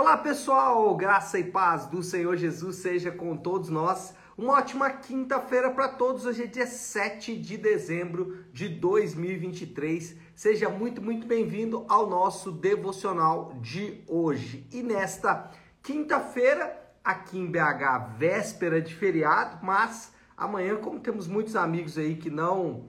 Olá pessoal, graça e paz do Senhor Jesus seja com todos nós. Uma ótima quinta-feira para todos. Hoje é dia 7 de dezembro de 2023. Seja muito, muito bem-vindo ao nosso devocional de hoje. E nesta quinta-feira, aqui em BH, véspera de feriado, mas amanhã, como temos muitos amigos aí que não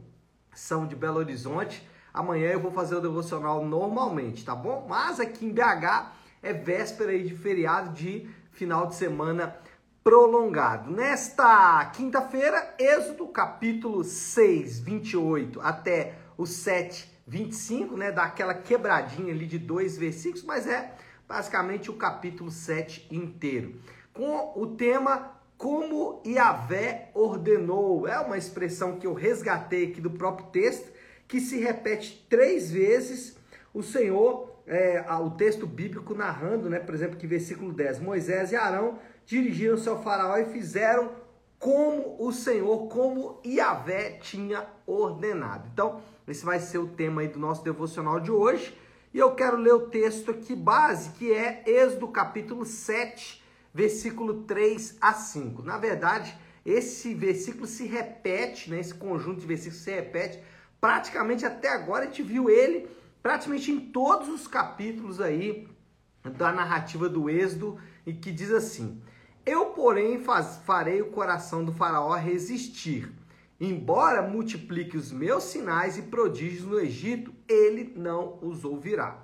são de Belo Horizonte, amanhã eu vou fazer o devocional normalmente, tá bom? Mas aqui em BH é véspera de feriado de final de semana prolongado. Nesta quinta-feira, Êxodo capítulo 6, 28 até o 7, 25, né? Dá aquela quebradinha ali de dois versículos, mas é basicamente o capítulo 7 inteiro. Com o tema como Yahvé ordenou. É uma expressão que eu resgatei aqui do próprio texto, que se repete três vezes. O Senhor é, o texto bíblico narrando, né, por exemplo, que versículo 10, Moisés e Arão dirigiram-se ao faraó e fizeram como o Senhor, como Yahvé tinha ordenado. Então, esse vai ser o tema aí do nosso devocional de hoje. E eu quero ler o texto aqui base, que é Êxodo capítulo 7, versículo 3 a 5. Na verdade, esse versículo se repete, né, esse conjunto de versículos se repete praticamente até agora. A gente viu ele praticamente em todos os capítulos aí da narrativa do Êxodo, e que diz assim: Eu, porém, faz, farei o coração do faraó resistir. Embora multiplique os meus sinais e prodígios no Egito, ele não os ouvirá.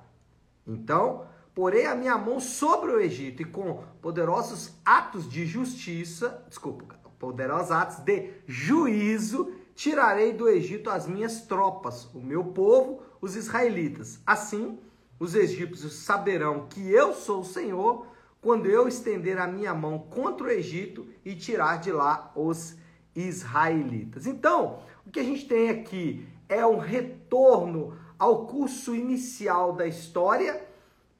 Então, porei a minha mão sobre o Egito e com poderosos atos de justiça, desculpa, poderosos atos de juízo, tirarei do Egito as minhas tropas, o meu povo, os israelitas. Assim, os egípcios saberão que eu sou o Senhor quando eu estender a minha mão contra o Egito e tirar de lá os israelitas. Então, o que a gente tem aqui é um retorno ao curso inicial da história,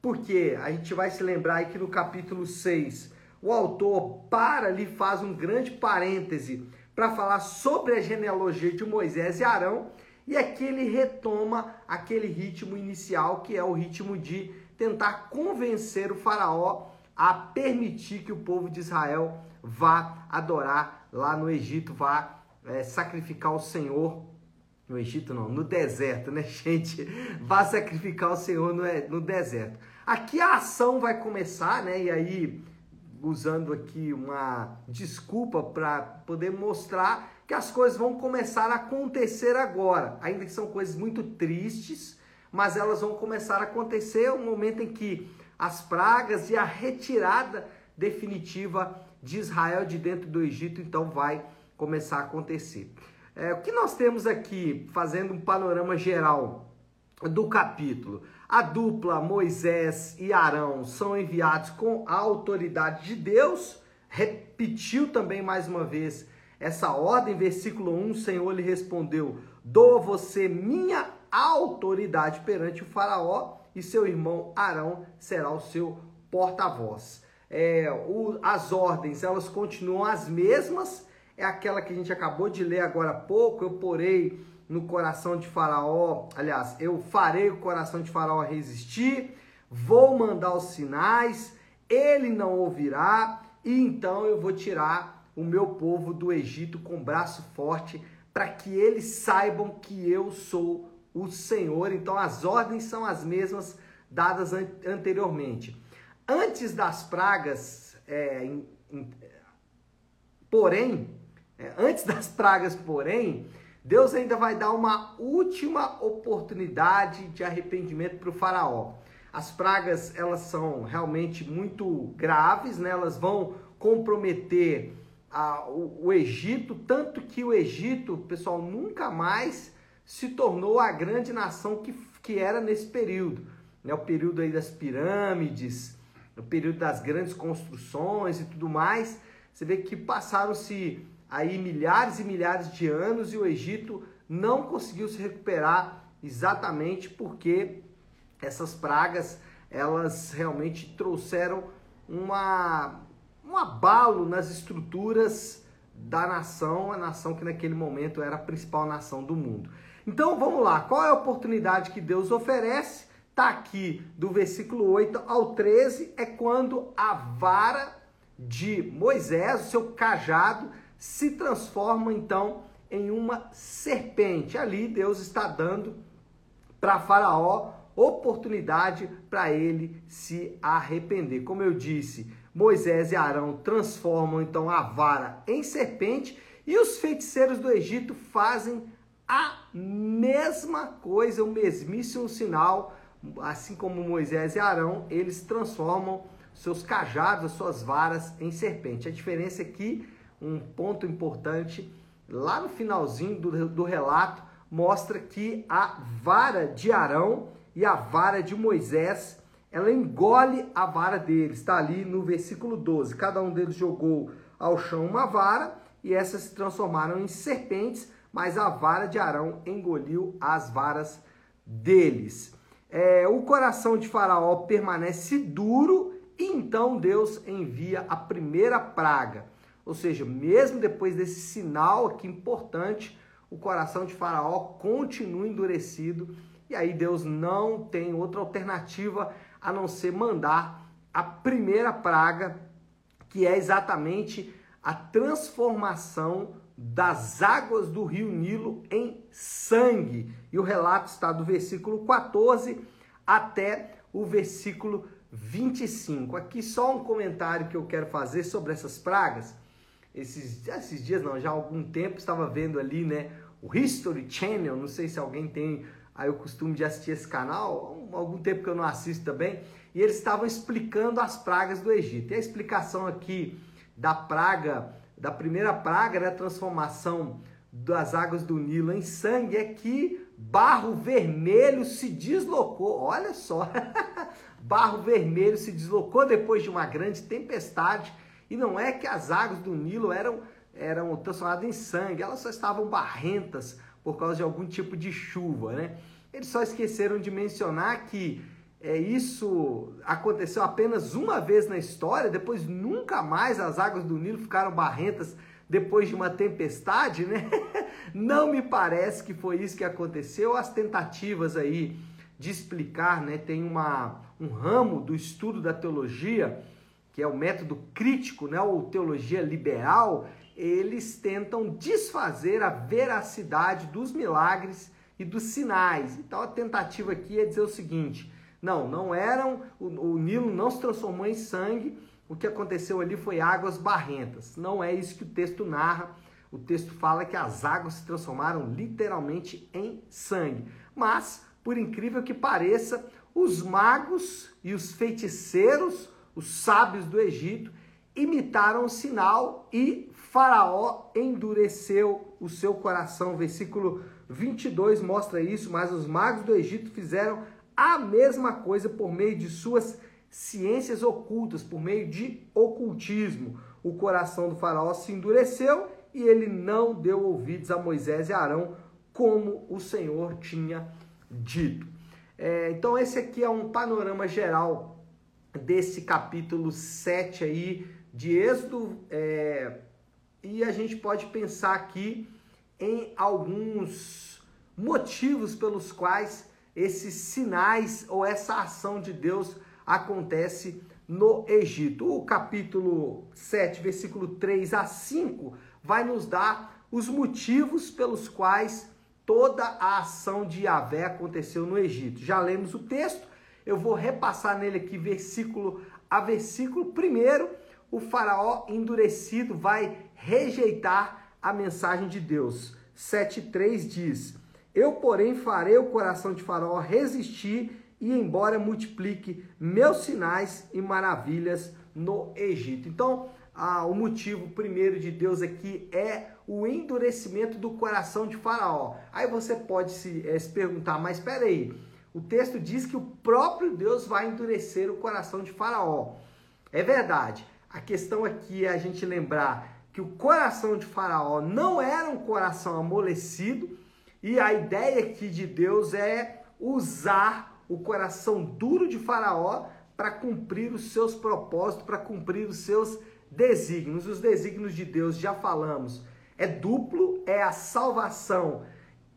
porque a gente vai se lembrar que no capítulo 6 o autor para ali faz um grande parêntese para falar sobre a genealogia de Moisés e Arão e aqui ele retoma aquele ritmo inicial, que é o ritmo de tentar convencer o faraó a permitir que o povo de Israel vá adorar lá no Egito, vá é, sacrificar o Senhor. No Egito não, no deserto, né, gente? Vá sacrificar o Senhor no, é, no deserto. Aqui a ação vai começar, né? E aí, usando aqui uma desculpa para poder mostrar que as coisas vão começar a acontecer agora. Ainda que são coisas muito tristes, mas elas vão começar a acontecer no momento em que as pragas e a retirada definitiva de Israel de dentro do Egito então vai começar a acontecer. É, o que nós temos aqui, fazendo um panorama geral do capítulo? A dupla Moisés e Arão são enviados com a autoridade de Deus, repetiu também mais uma vez essa ordem, versículo 1, o Senhor lhe respondeu: Dou a você minha autoridade perante o Faraó, e seu irmão Arão será o seu porta-voz. É, o, as ordens, elas continuam as mesmas, é aquela que a gente acabou de ler agora há pouco. Eu porei no coração de Faraó, aliás, eu farei o coração de Faraó resistir, vou mandar os sinais, ele não ouvirá, e então eu vou tirar o meu povo do Egito com braço forte, para que eles saibam que eu sou o Senhor. Então as ordens são as mesmas dadas an anteriormente. Antes das pragas, é, em, em, porém, é, antes das pragas, porém, Deus ainda vai dar uma última oportunidade de arrependimento para o faraó. As pragas, elas são realmente muito graves, né? elas vão comprometer a, o, o Egito, tanto que o Egito, pessoal, nunca mais se tornou a grande nação que, que era nesse período. Né? O período aí das pirâmides, o período das grandes construções e tudo mais. Você vê que passaram-se aí milhares e milhares de anos e o Egito não conseguiu se recuperar exatamente porque essas pragas elas realmente trouxeram uma um abalo nas estruturas da nação, a nação que naquele momento era a principal nação do mundo. Então vamos lá, qual é a oportunidade que Deus oferece? tá aqui do versículo 8 ao 13, é quando a vara de Moisés, o seu cajado, se transforma então em uma serpente. Ali Deus está dando para Faraó oportunidade para ele se arrepender. Como eu disse, Moisés e Arão transformam então a vara em serpente e os feiticeiros do Egito fazem a mesma coisa, o mesmíssimo sinal, assim como Moisés e Arão, eles transformam seus cajados, as suas varas em serpente. A diferença aqui, é um ponto importante, lá no finalzinho do, do relato, mostra que a vara de Arão e a vara de Moisés, ela engole a vara deles. Está ali no versículo 12. Cada um deles jogou ao chão uma vara e essas se transformaram em serpentes, mas a vara de Arão engoliu as varas deles. É, o coração de Faraó permanece duro e então Deus envia a primeira praga. Ou seja, mesmo depois desse sinal aqui importante, o coração de Faraó continua endurecido e aí Deus não tem outra alternativa a não ser mandar a primeira praga, que é exatamente a transformação das águas do rio Nilo em sangue. E o relato está do versículo 14 até o versículo 25. Aqui só um comentário que eu quero fazer sobre essas pragas. Esses, esses dias, não, já há algum tempo, estava vendo ali, né, o History Channel, não sei se alguém tem aí o costume de assistir esse canal, algum tempo que eu não assisto também, e eles estavam explicando as pragas do Egito. E a explicação aqui da praga, da primeira praga, né, a transformação das águas do Nilo em sangue, é que barro vermelho se deslocou. Olha só, barro vermelho se deslocou depois de uma grande tempestade. E não é que as águas do Nilo eram, eram transformadas em sangue, elas só estavam barrentas por causa de algum tipo de chuva, né? Eles só esqueceram de mencionar que é, isso aconteceu apenas uma vez na história, depois nunca mais as águas do Nilo ficaram barrentas depois de uma tempestade, né? Não me parece que foi isso que aconteceu. As tentativas aí de explicar, né? Tem uma, um ramo do estudo da teologia, que é o método crítico, né? Ou teologia liberal, eles tentam desfazer a veracidade dos milagres e dos sinais. Então a tentativa aqui é dizer o seguinte: não, não eram, o, o Nilo não se transformou em sangue, o que aconteceu ali foi águas barrentas. Não é isso que o texto narra. O texto fala que as águas se transformaram literalmente em sangue. Mas, por incrível que pareça, os magos e os feiticeiros, os sábios do Egito, imitaram o sinal e Faraó endureceu o seu coração. Versículo 22 mostra isso, mas os magos do Egito fizeram a mesma coisa por meio de suas ciências ocultas, por meio de ocultismo. O coração do faraó se endureceu e ele não deu ouvidos a Moisés e Arão, como o Senhor tinha dito. É, então esse aqui é um panorama geral desse capítulo 7 aí de Êxodo. É, e a gente pode pensar aqui em alguns motivos pelos quais esses sinais ou essa ação de Deus acontece no Egito. O capítulo 7, versículo 3 a 5 vai nos dar os motivos pelos quais toda a ação de Yahvé aconteceu no Egito. Já lemos o texto, eu vou repassar nele aqui versículo a versículo. Primeiro, o faraó endurecido vai rejeitar a mensagem de Deus. 7,3 diz: Eu, porém, farei o coração de Faraó resistir e embora multiplique meus sinais e maravilhas no Egito. Então, ah, o motivo primeiro de Deus aqui é o endurecimento do coração de Faraó. Aí você pode se, é, se perguntar, mas espera aí, o texto diz que o próprio Deus vai endurecer o coração de Faraó. É verdade. A questão aqui é a gente lembrar que o coração de Faraó não era um coração amolecido e a ideia aqui de Deus é usar o coração duro de Faraó para cumprir os seus propósitos, para cumprir os seus desígnios. Os desígnios de Deus, já falamos, é duplo, é a salvação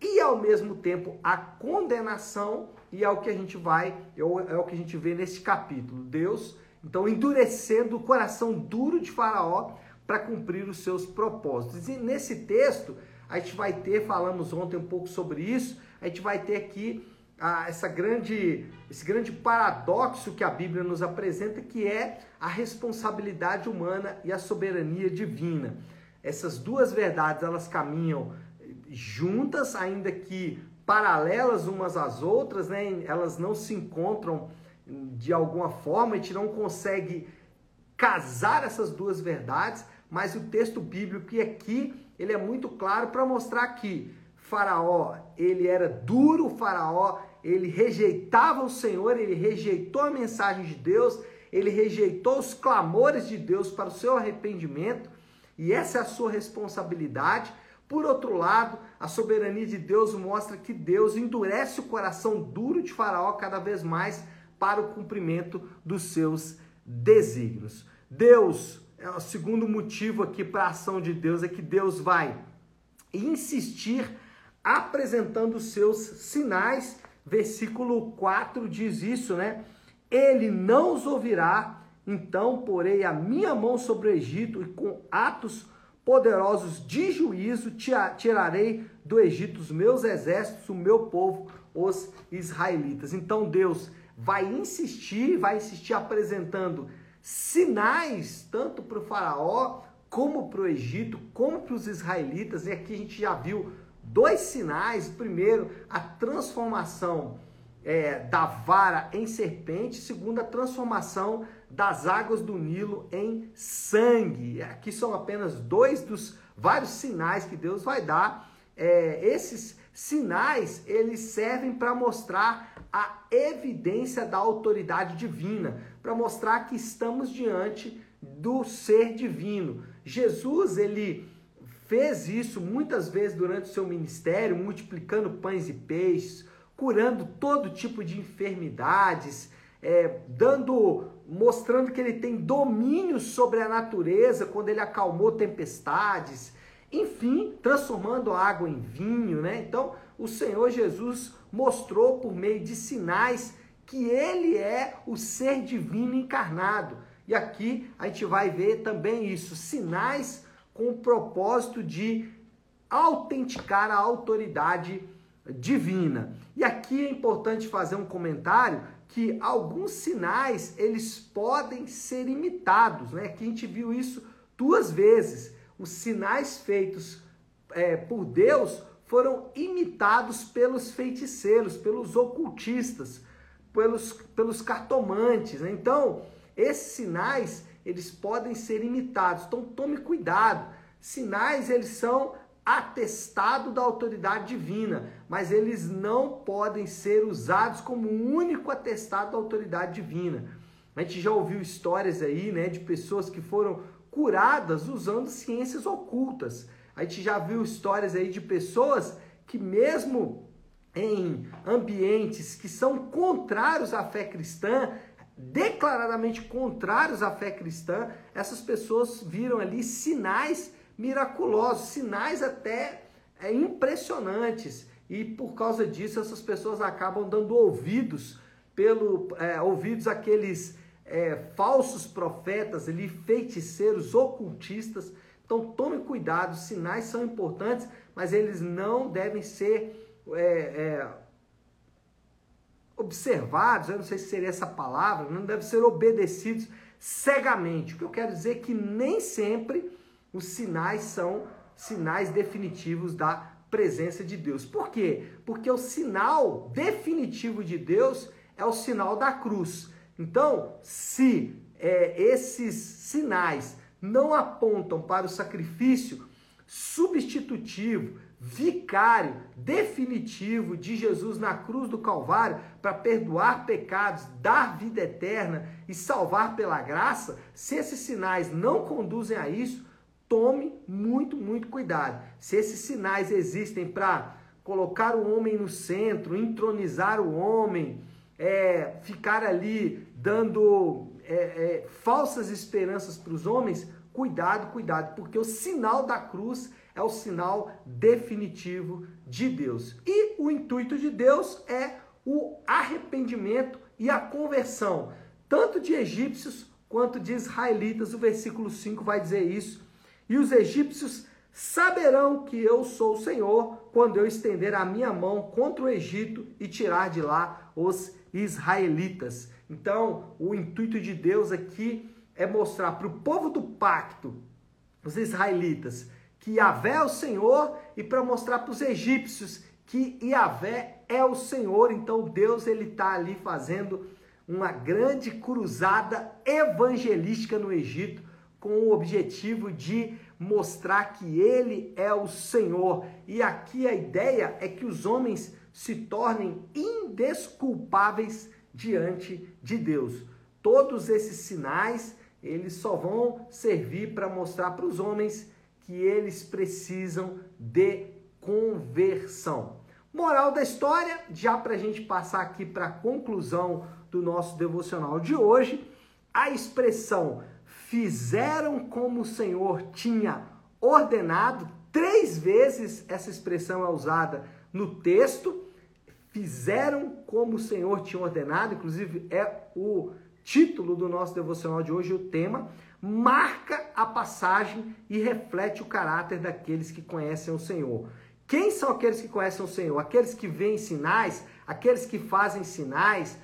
e ao mesmo tempo a condenação e é o que a gente vai, é o, é que a gente vê nesse capítulo. Deus, então, endurecendo o coração duro de Faraó para cumprir os seus propósitos. E nesse texto, a gente vai ter, falamos ontem um pouco sobre isso, a gente vai ter aqui ah, essa grande, esse grande paradoxo que a Bíblia nos apresenta, que é a responsabilidade humana e a soberania divina. Essas duas verdades, elas caminham juntas, ainda que paralelas umas às outras, né? Elas não se encontram de alguma forma, a gente não consegue casar essas duas verdades, mas o texto bíblico aqui, ele é muito claro para mostrar que Faraó, ele era duro, Faraó, ele rejeitava o Senhor, ele rejeitou a mensagem de Deus, ele rejeitou os clamores de Deus para o seu arrependimento, e essa é a sua responsabilidade. Por outro lado, a soberania de Deus mostra que Deus endurece o coração duro de Faraó cada vez mais para o cumprimento dos seus desígnios. Deus, é o segundo motivo aqui para a ação de Deus é que Deus vai insistir apresentando os seus sinais. Versículo 4 diz isso, né? Ele não os ouvirá, então porei a minha mão sobre o Egito e com atos poderosos de juízo tirarei do Egito os meus exércitos, o meu povo, os israelitas. Então Deus vai insistir, vai insistir apresentando sinais tanto para o faraó como para o Egito, como para os israelitas. E aqui a gente já viu dois sinais. Primeiro, a transformação é, da vara em serpente. Segundo, a transformação das águas do Nilo em sangue. Aqui são apenas dois dos vários sinais que Deus vai dar. É, esses sinais eles servem para mostrar a evidência da autoridade divina, para mostrar que estamos diante do ser divino. Jesus ele fez isso muitas vezes durante o seu ministério, multiplicando pães e peixes, curando todo tipo de enfermidades, é, dando, mostrando que ele tem domínio sobre a natureza quando ele acalmou tempestades, enfim, transformando a água em vinho, né? Então, o Senhor Jesus mostrou por meio de sinais que ele é o ser divino encarnado. E aqui a gente vai ver também isso, sinais com o propósito de autenticar a autoridade divina. E aqui é importante fazer um comentário que alguns sinais eles podem ser imitados, né? Que a gente viu isso duas vezes. Os sinais feitos é, por Deus foram imitados pelos feiticeiros, pelos ocultistas, pelos, pelos cartomantes. Né? Então, esses sinais eles podem ser imitados. Então tome cuidado. Sinais eles são atestado da autoridade divina, mas eles não podem ser usados como único atestado da autoridade divina. A gente já ouviu histórias aí, né, de pessoas que foram curadas usando ciências ocultas. A gente já viu histórias aí de pessoas que mesmo em ambientes que são contrários à fé cristã, declaradamente contrários à fé cristã, essas pessoas viram ali sinais miraculosos, sinais até é, impressionantes. E por causa disso, essas pessoas acabam dando ouvidos pelo é, ouvidos aqueles é, falsos profetas ali, feiticeiros, ocultistas. Então tome cuidado, sinais são importantes, mas eles não devem ser é, é, observados, eu não sei se seria essa palavra, não devem ser obedecidos cegamente. O que eu quero dizer é que nem sempre os sinais são sinais definitivos da presença de Deus. Por quê? Porque o sinal definitivo de Deus é o sinal da cruz. Então, se é, esses sinais não apontam para o sacrifício substitutivo, vicário, definitivo de Jesus na cruz do Calvário para perdoar pecados, dar vida eterna e salvar pela graça, se esses sinais não conduzem a isso, tome muito, muito cuidado. Se esses sinais existem para colocar o homem no centro, entronizar o homem, é, ficar ali dando é, é, falsas esperanças para os homens, cuidado, cuidado, porque o sinal da cruz é o sinal definitivo de Deus. E o intuito de Deus é o arrependimento e a conversão, tanto de egípcios quanto de israelitas. O versículo 5 vai dizer isso. E os egípcios saberão que eu sou o Senhor quando eu estender a minha mão contra o Egito e tirar de lá os israelitas. Então, o intuito de Deus aqui é mostrar para o povo do pacto, os israelitas, que Yahvé é o Senhor e para mostrar para os egípcios que Yahvé é o Senhor. Então, Deus ele está ali fazendo uma grande cruzada evangelística no Egito com o objetivo de mostrar que ele é o Senhor. E aqui a ideia é que os homens se tornem indesculpáveis diante de Deus. Todos esses sinais, eles só vão servir para mostrar para os homens que eles precisam de conversão. Moral da história, já para a gente passar aqui para a conclusão do nosso devocional de hoje, a expressão fizeram como o Senhor tinha ordenado, três vezes essa expressão é usada no texto, fizeram como o Senhor tinha ordenado, inclusive é o título do nosso devocional de hoje, o tema, marca a passagem e reflete o caráter daqueles que conhecem o Senhor. Quem são aqueles que conhecem o Senhor? Aqueles que veem sinais, aqueles que fazem sinais,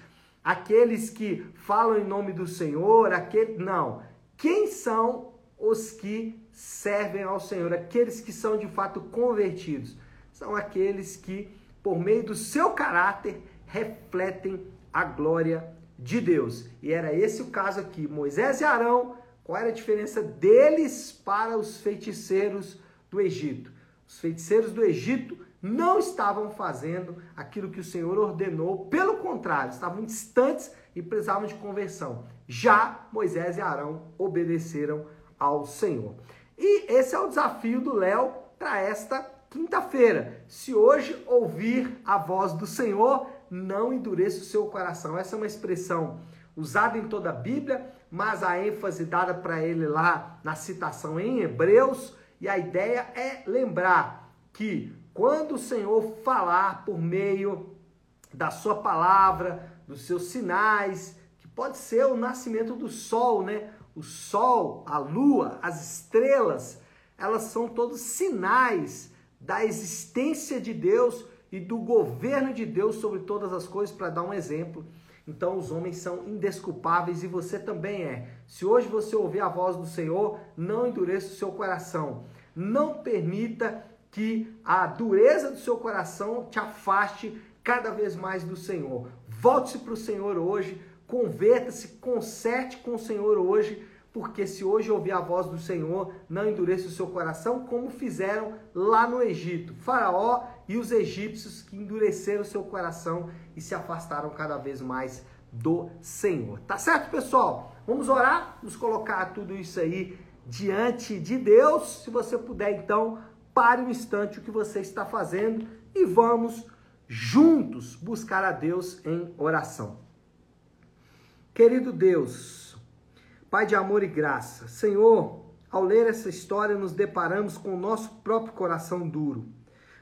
aqueles que falam em nome do Senhor, aquele não. Quem são os que servem ao Senhor? Aqueles que são de fato convertidos. São aqueles que por meio do seu caráter, refletem a glória de Deus. E era esse o caso aqui. Moisés e Arão, qual era a diferença deles para os feiticeiros do Egito? Os feiticeiros do Egito não estavam fazendo aquilo que o Senhor ordenou, pelo contrário, estavam distantes e precisavam de conversão. Já Moisés e Arão obedeceram ao Senhor. E esse é o desafio do Léo para esta quinta-feira. Se hoje ouvir a voz do Senhor, não endureça o seu coração. Essa é uma expressão usada em toda a Bíblia, mas a ênfase dada para ele lá na citação em Hebreus, e a ideia é lembrar que quando o Senhor falar por meio da sua palavra, dos seus sinais, que pode ser o nascimento do sol, né? O sol, a lua, as estrelas, elas são todos sinais da existência de Deus e do governo de Deus sobre todas as coisas, para dar um exemplo. Então os homens são indesculpáveis e você também é. Se hoje você ouvir a voz do Senhor, não endureça o seu coração. Não permita que a dureza do seu coração te afaste cada vez mais do Senhor. Volte-se para o Senhor hoje, converta-se, conserte com o Senhor hoje porque se hoje ouvir a voz do Senhor, não endureça o seu coração, como fizeram lá no Egito. Faraó e os egípcios que endureceram o seu coração e se afastaram cada vez mais do Senhor. Tá certo, pessoal? Vamos orar, nos colocar tudo isso aí diante de Deus. Se você puder, então, pare um instante o que você está fazendo e vamos juntos buscar a Deus em oração. Querido Deus, Pai de amor e graça, Senhor, ao ler essa história, nos deparamos com o nosso próprio coração duro.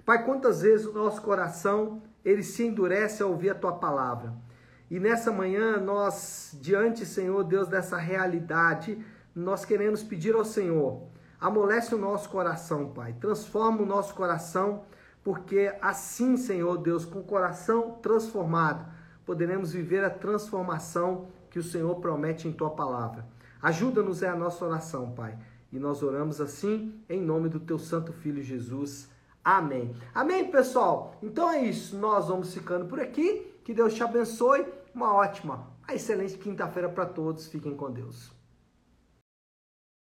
Pai, quantas vezes o nosso coração ele se endurece ao ouvir a tua palavra. E nessa manhã, nós, diante, Senhor Deus, dessa realidade, nós queremos pedir ao Senhor, amolece o nosso coração, Pai. Transforma o nosso coração, porque assim, Senhor Deus, com o coração transformado, poderemos viver a transformação que o Senhor promete em tua palavra. Ajuda-nos é a nossa oração, Pai. E nós oramos assim em nome do teu santo filho Jesus. Amém. Amém, pessoal. Então é isso. Nós vamos ficando por aqui. Que Deus te abençoe. Uma ótima, uma excelente quinta-feira para todos. Fiquem com Deus.